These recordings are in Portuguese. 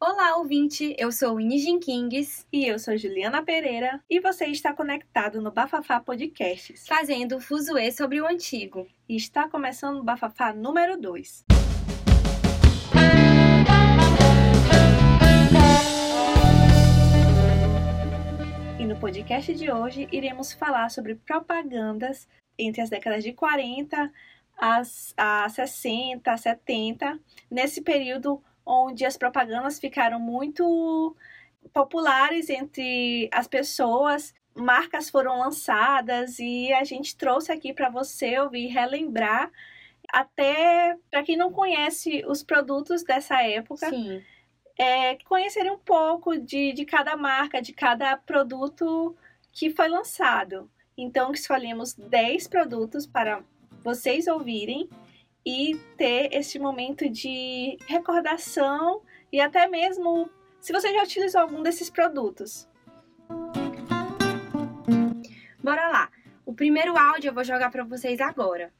Olá, ouvinte! Eu sou Inijin Kings. E eu sou Juliana Pereira. E você está conectado no Bafafá Podcasts. Fazendo fuzuê sobre o antigo. E está começando o Bafafá número 2. E no podcast de hoje iremos falar sobre propagandas entre as décadas de 40 as, a 60, 70, nesse período onde as propagandas ficaram muito populares entre as pessoas, marcas foram lançadas e a gente trouxe aqui para você ouvir relembrar até para quem não conhece os produtos dessa época. Sim. É, conhecerem um pouco de, de cada marca, de cada produto que foi lançado. Então, escolhemos 10 produtos para vocês ouvirem e ter este momento de recordação e até mesmo se você já utilizou algum desses produtos. Bora lá. O primeiro áudio eu vou jogar para vocês agora.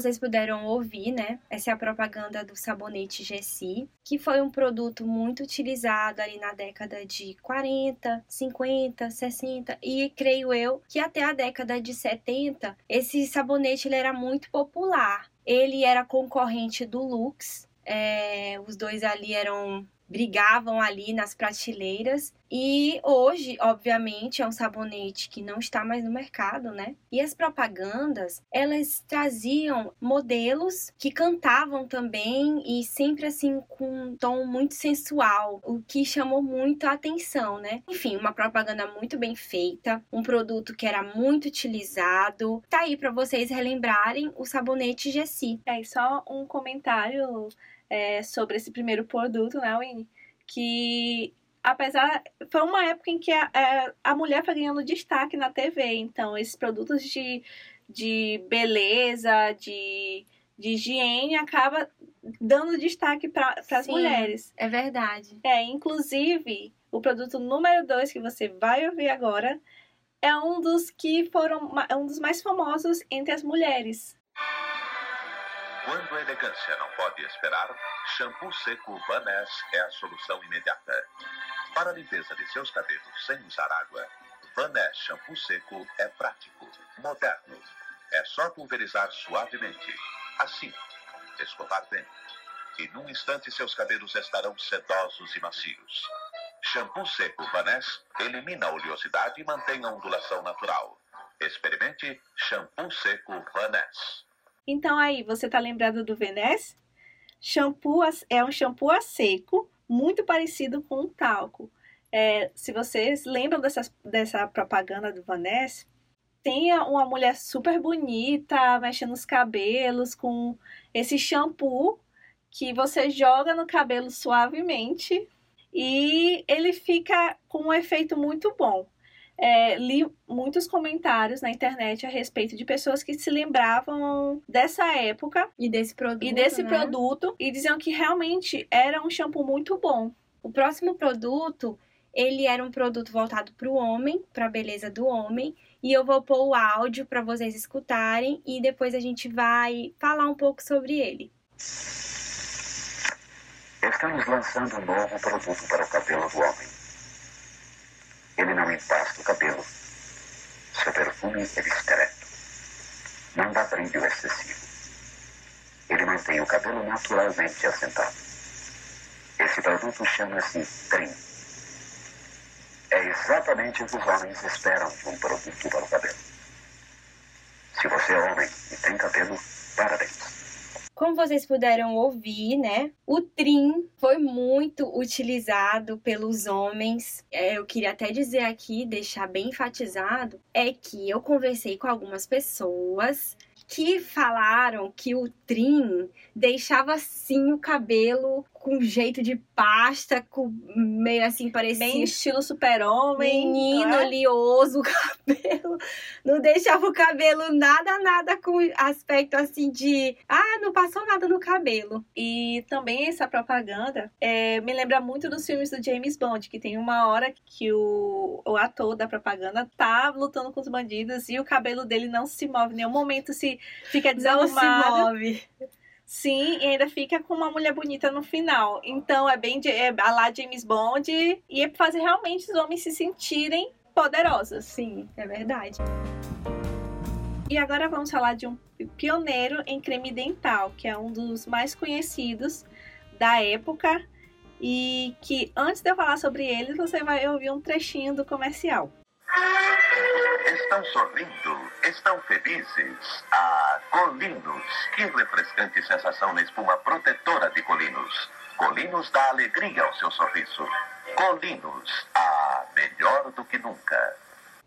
Vocês puderam ouvir, né? Essa é a propaganda do sabonete Gessi, que foi um produto muito utilizado ali na década de 40, 50, 60 e creio eu que até a década de 70 esse sabonete ele era muito popular. Ele era concorrente do Lux, é, os dois ali eram brigavam ali nas prateleiras. E hoje, obviamente, é um sabonete que não está mais no mercado, né? E as propagandas, elas traziam modelos que cantavam também e sempre assim com um tom muito sensual, o que chamou muito a atenção, né? Enfim, uma propaganda muito bem feita, um produto que era muito utilizado. Tá aí para vocês relembrarem o sabonete Gessi. É, só um comentário é, sobre esse primeiro produto, né, Winnie? Que apesar. Foi uma época em que a, é, a mulher foi ganhando destaque na TV. Então, esses produtos de, de beleza, de, de higiene, acaba dando destaque para as mulheres. É verdade. É, inclusive, o produto número 2 que você vai ouvir agora é um dos que foram é um dos mais famosos entre as mulheres. Quando a elegância não pode esperar, shampoo seco Vaness é a solução imediata. Para a limpeza de seus cabelos sem usar água, Vaness Shampoo Seco é prático, moderno. É só pulverizar suavemente. Assim, escovar bem. E num instante seus cabelos estarão sedosos e macios. Shampoo Seco Vaness elimina a oleosidade e mantém a ondulação natural. Experimente Shampoo Seco Vaness. Então aí, você tá lembrado do Venés? Shampoo é um shampoo a seco, muito parecido com um talco. É, se vocês lembram dessa, dessa propaganda do Vanessa, tem uma mulher super bonita, mexendo os cabelos com esse shampoo que você joga no cabelo suavemente e ele fica com um efeito muito bom é, li muitos comentários na internet a respeito de pessoas que se lembravam dessa época e desse produto, e desse né? produto e diziam que realmente era um shampoo muito bom. O próximo produto, ele era um produto voltado para o homem, para a beleza do homem, e eu vou pôr o áudio para vocês escutarem e depois a gente vai falar um pouco sobre ele. Estamos lançando um novo produto para o cabelo do homem. Ele não empasta o cabelo. Seu perfume é discreto. Não dá brilho excessivo. Ele mantém o cabelo naturalmente assentado. Esse produto chama-se Trim. É exatamente o que os homens esperam de um produto para o cabelo. Se você é homem e tem cabelo, parabéns. Como vocês puderam ouvir, né? O trim foi muito utilizado pelos homens. É, eu queria até dizer aqui, deixar bem enfatizado, é que eu conversei com algumas pessoas que falaram que o trim deixava sim o cabelo com jeito de pasta, com meio assim, parecia. Bem estilo super-homem. Menino é? oleoso, o cabelo. Não deixava o cabelo nada, nada com aspecto assim de. Ah, não passou nada no cabelo. E também essa propaganda é, me lembra muito dos filmes do James Bond, que tem uma hora que o, o ator da propaganda tá lutando com os bandidos e o cabelo dele não se move em nenhum momento, se fica Não se desarrumado. move. Sim, e ainda fica com uma mulher bonita no final. Então é bem de- é, a lá James Bond e é fazer realmente os homens se sentirem poderosos. Sim, é verdade. E agora vamos falar de um pioneiro em creme dental, que é um dos mais conhecidos da época e que antes de eu falar sobre ele, você vai ouvir um trechinho do comercial. Estão sorrindo, estão felizes. Ah, Colinos. Que refrescante sensação na espuma protetora de Colinos. Colinos dá alegria ao seu sorriso. Colinos. Ah, melhor do que nunca.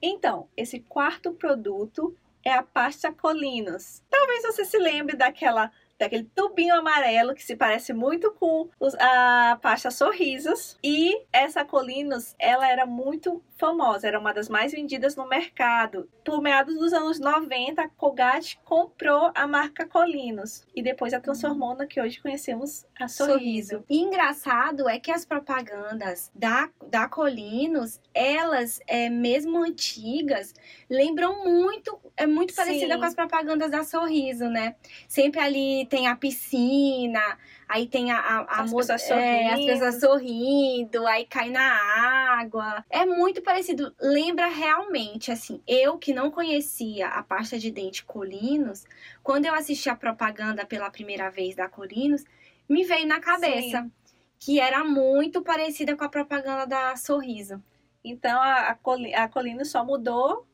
Então, esse quarto produto é a pasta Colinos. Talvez você se lembre daquela daquele tubinho amarelo que se parece muito com a pasta Sorrisos. E essa Colinos, ela era muito famosa, era uma das mais vendidas no mercado. Por meados dos anos 90, a Colgate comprou a marca Colinos e depois a transformou na que hoje conhecemos a Sorriso. E engraçado é que as propagandas da, da Colinos, elas, é, mesmo antigas, lembram muito, é muito parecida Sim. com as propagandas da Sorriso, né? Sempre ali tem a piscina, aí tem a, a, a As mo- pessoas é, as sorrindo. pessoas sorrindo, aí cai na água. É muito parecido, lembra realmente, assim, eu que não conhecia a pasta de dente Colinos, quando eu assisti a propaganda pela primeira vez da Colinos, me veio na cabeça Sim. que era muito parecida com a propaganda da Sorriso. Então a, a Colinos só mudou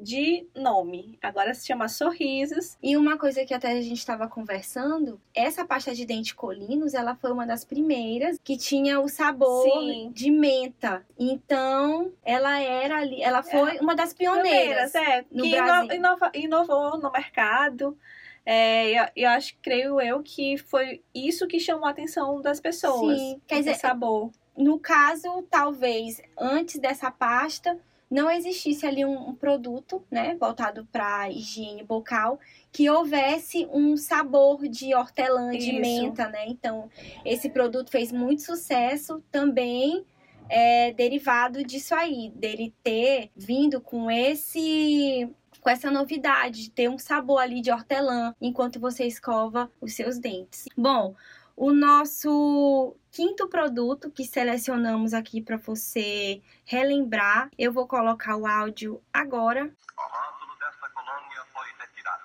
de nome. Agora se chama Sorrisos. E uma coisa que até a gente estava conversando, essa pasta de dente Colinos, ela foi uma das primeiras que tinha o sabor Sim. de menta. Então, ela era ali, ela foi uma das pioneiras. é, no que Brasil. inova- inovou no mercado. É, eu, eu acho, creio eu, que foi isso que chamou a atenção das pessoas. Sim, quer dizer, sabor. No caso, talvez antes dessa pasta não existisse ali um, um produto, né, voltado para higiene bucal, que houvesse um sabor de hortelã, de Isso. menta, né? Então, esse produto fez muito sucesso também. É, derivado disso aí, dele ter vindo com esse com essa novidade de ter um sabor ali de hortelã enquanto você escova os seus dentes. Bom, o nosso quinto produto que selecionamos aqui para você relembrar, eu vou colocar o áudio agora. O rótulo desta colônia foi retirado.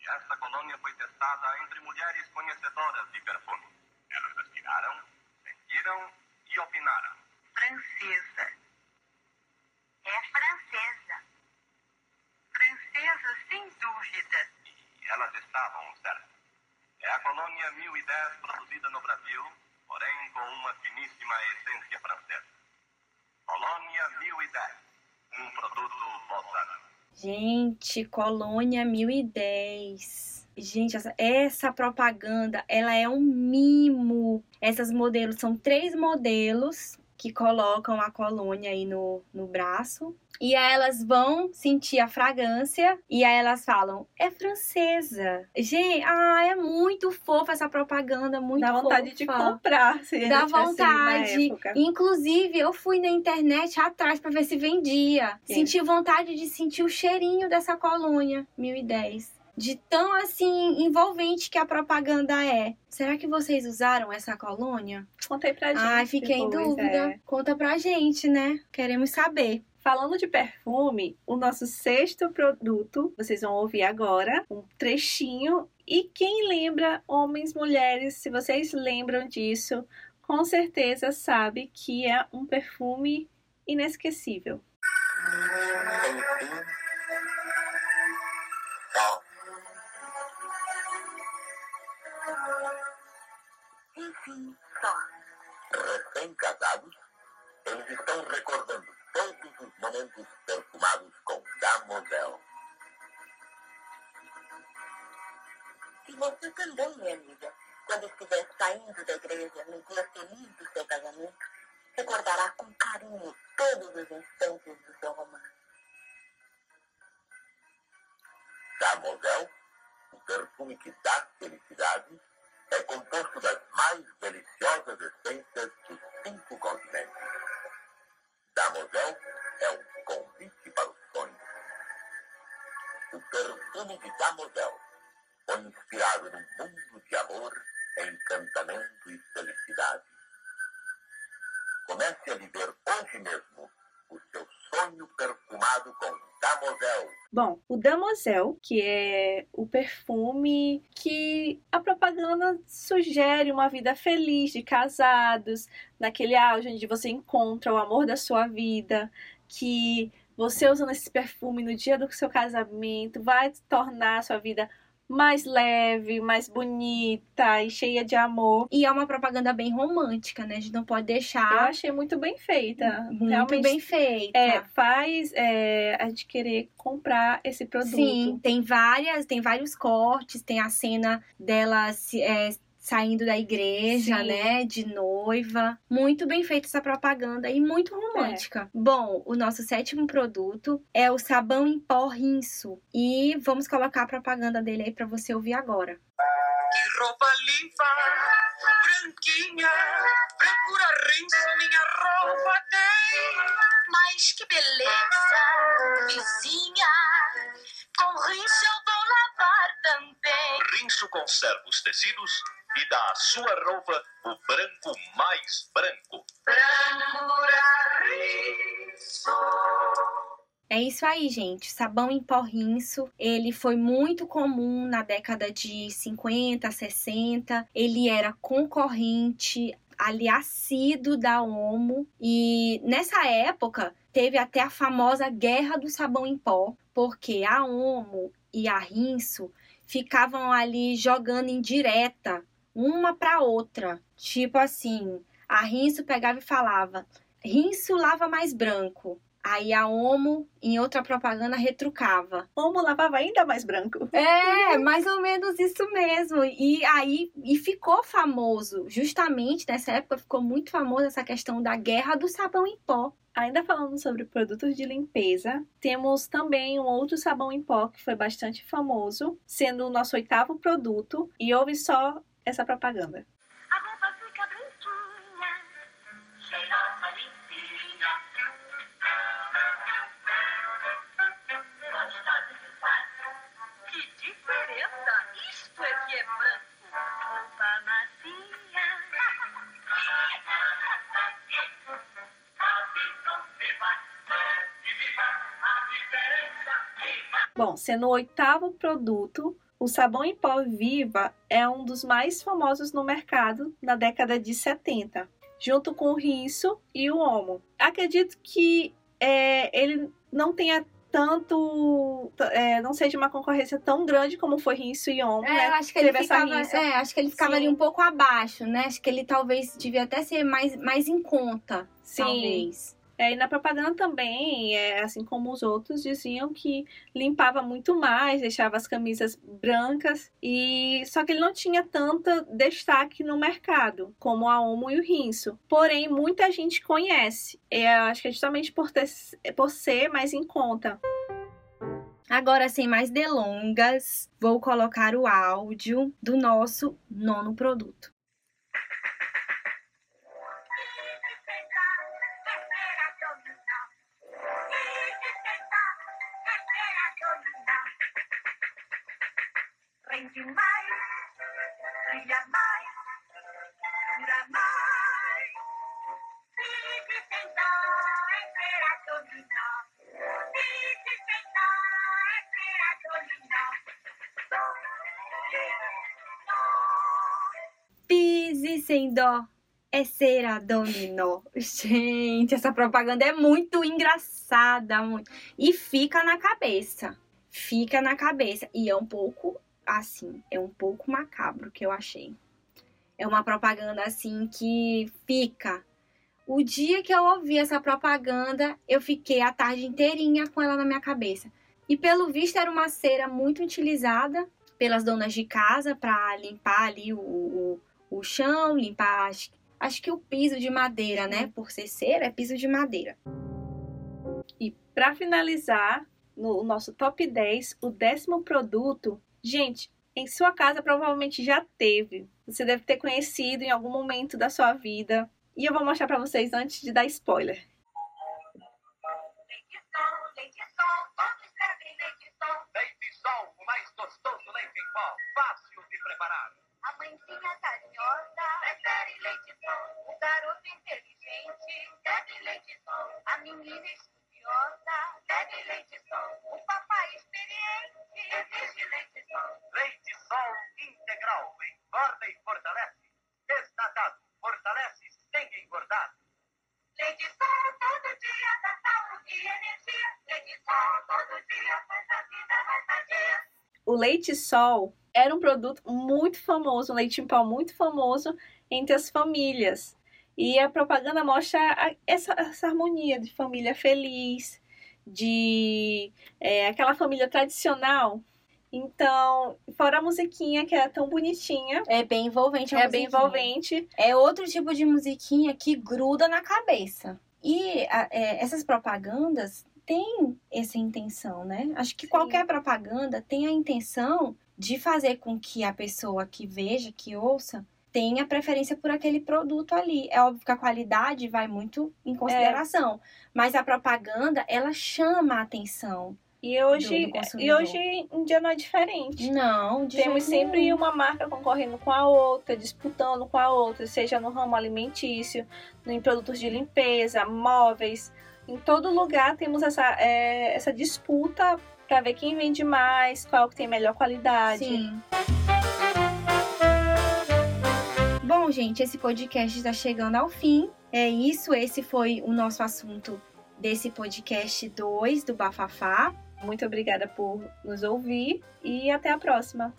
E esta colônia foi testada entre mulheres conhecedoras de perfume. Elas respiraram, sentiram e opinaram. Francesa. É francesa. Francesa, sem dúvida. E elas estavam certas. É a colônia 1010 produzida no Brasil, porém com uma finíssima essência francesa. Colônia 1010. Um produto Lausanne. Gente, Colônia 1010. Gente, essa, essa propaganda, ela é um mimo. Essas modelos são três modelos que colocam a colônia aí no, no braço. E aí elas vão sentir a fragrância e aí elas falam, é francesa. Gente, ah, é muito fofa essa propaganda, muito Dá vontade de fofa. comprar. Se Dá vontade. Inclusive, eu fui na internet atrás pra ver se vendia. Sim. Senti vontade de sentir o cheirinho dessa colônia 1010. De tão assim envolvente que a propaganda é. Será que vocês usaram essa colônia? Contei pra gente. Ai, fiquei em dúvida. é. Conta pra gente, né? Queremos saber. Falando de perfume, o nosso sexto produto, vocês vão ouvir agora um trechinho. E quem lembra, homens, mulheres, se vocês lembram disso, com certeza sabe que é um perfume inesquecível. Recém-casados, eles estão recordando todos os momentos perfumados com Damosel. E você também, minha amiga. quando estiver saindo da igreja no dia feliz do seu casamento, recordará com carinho todos os instantes do seu romance. Damosel, o perfume que dá felicidade, é composto das mais deliciosas essências dos cinco continentes. Damosel é um convite para o sonho. O perfume de Damosel foi inspirado num mundo de amor, encantamento e felicidade. Comece a viver hoje mesmo o seu sonho perfumado com Damosel. Bom, o Damosel, que é o perfume que a propaganda sugere uma vida feliz de casados, naquele auge onde você encontra o amor da sua vida, que você usando esse perfume no dia do seu casamento vai tornar a sua vida mais leve, mais bonita e cheia de amor. E é uma propaganda bem romântica, né? A gente não pode Eu deixar achei muito bem feita. muito Realmente, bem feita. É, faz é, a gente querer comprar esse produto. Sim, tem várias, tem vários cortes, tem a cena dela se- é, saindo da igreja, Sim. né, de noiva. Muito bem feita essa propaganda e muito romântica. Bom, o nosso sétimo produto é o sabão em pó rinço e vamos colocar a propaganda dele aí pra você ouvir agora. Que roupa limpa, branquinha, brancura rinço minha roupa tem. Mas que beleza, vizinha, com rinço eu vou lavar também. Rinço conserva os tecidos e à sua roupa o branco mais branco. É isso aí, gente. Sabão em pó rinço, ele foi muito comum na década de 50, 60. Ele era concorrente ali assíduo da Omo e nessa época teve até a famosa guerra do sabão em pó, porque a Omo e a Rinço ficavam ali jogando em direta uma para outra. Tipo assim, a Rinço pegava e falava: "Rinço lava mais branco". Aí a Omo, em outra propaganda, retrucava. Como lavava ainda mais branco. É, mais ou menos isso mesmo. E aí e ficou famoso, justamente nessa época ficou muito famoso essa questão da guerra do sabão em pó. Ainda falando sobre produtos de limpeza, temos também um outro sabão em pó que foi bastante famoso, sendo o nosso oitavo produto, e ouve só essa propaganda. A roupa fica branquinha, cheirosa, limpinha. Gostosa de fato. Que diferença! Isto é que é branco. Roupa macia. Bom, sendo o oitavo produto, o sabão em pó Viva é um dos mais famosos no mercado na década de 70, junto com o Rinço e o Omo. Acredito que é, ele não tenha tanto, é, não seja uma concorrência tão grande como foi Rinço e Omo, É, né? acho que ele Teve ficava, é, acho que ele ficava Sim. ali um pouco abaixo, né? Acho que ele talvez devia até ser mais, mais em conta, Sim. talvez. É, e na propaganda também, é, assim como os outros, diziam que limpava muito mais, deixava as camisas brancas, e só que ele não tinha tanto destaque no mercado, como a Omo e o Rinço. Porém, muita gente conhece. É, acho que é justamente por, ter, por ser mais em conta. Agora, sem mais delongas, vou colocar o áudio do nosso nono produto. Rende mais, brilha mais, dura mais. Vive sem dó, espera dominó. Vive sem dó, espera dominó. Pise sem dó é ser a dominó. Gente, essa propaganda é muito engraçada. Muito... E fica na cabeça. Fica na cabeça. E é um pouco assim, é um pouco macabro que eu achei. É uma propaganda assim que fica. O dia que eu ouvi essa propaganda, eu fiquei a tarde inteirinha com ela na minha cabeça. E pelo visto era uma cera muito utilizada pelas donas de casa para limpar ali o, o, o chão, limpar acho, acho que o piso de madeira, né? Por ser cera, é piso de madeira. E para finalizar, no nosso top 10, o décimo produto, gente, em sua casa provavelmente já teve. Você deve ter conhecido em algum momento da sua vida. E eu vou mostrar para vocês antes de dar spoiler. Leite Sol, leite Sol, O leite sol era um produto muito famoso, um leite em pó muito famoso entre as famílias. E a propaganda mostra a- essa, essa harmonia de família feliz, de é, aquela família tradicional. Então, fora a musiquinha que é tão bonitinha, É bem envolvente. é bem musiquinha. envolvente. É outro tipo de musiquinha que gruda na cabeça. E a- é, essas propagandas têm essa intenção, né? Acho que Sim. qualquer propaganda tem a intenção de fazer com que a pessoa que veja, que ouça, tenha preferência por aquele produto ali. É óbvio que a qualidade vai muito em consideração, mas a propaganda, ela chama a atenção. E hoje, Do- do e hoje em dia não é diferente. Não, de Temos sempre nenhum. uma marca concorrendo com a outra, disputando com a outra, seja no ramo alimentício, em produtos de limpeza, móveis. Em todo lugar temos essa, é, essa disputa para ver quem vende mais, qual que tem melhor qualidade. Sim. Bom, gente, esse podcast está chegando ao fim. É isso, esse foi o nosso assunto desse podcast 2 do Bafafá. Muito obrigada por nos ouvir e até a próxima.